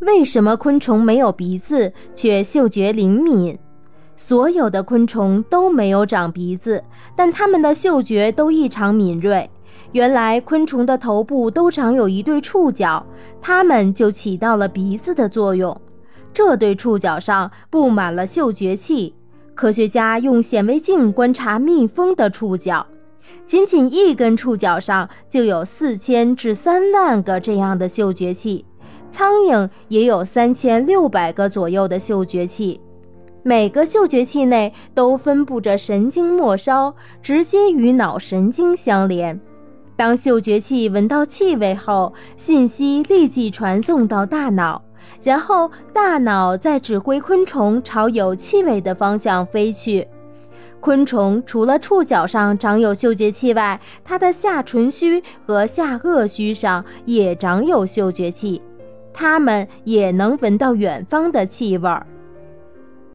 为什么昆虫没有鼻子却嗅觉灵敏？所有的昆虫都没有长鼻子，但它们的嗅觉都异常敏锐。原来，昆虫的头部都长有一对触角，它们就起到了鼻子的作用。这对触角上布满了嗅觉器。科学家用显微镜观察蜜蜂的触角，仅仅一根触角上就有四千至三万个这样的嗅觉器。苍蝇也有三千六百个左右的嗅觉器。每个嗅觉器内都分布着神经末梢，直接与脑神经相连。当嗅觉器闻到气味后，信息立即传送到大脑，然后大脑再指挥昆虫朝有气味的方向飞去。昆虫除了触角上长有嗅觉器外，它的下唇须和下颚须上也长有嗅觉器，它们也能闻到远方的气味儿。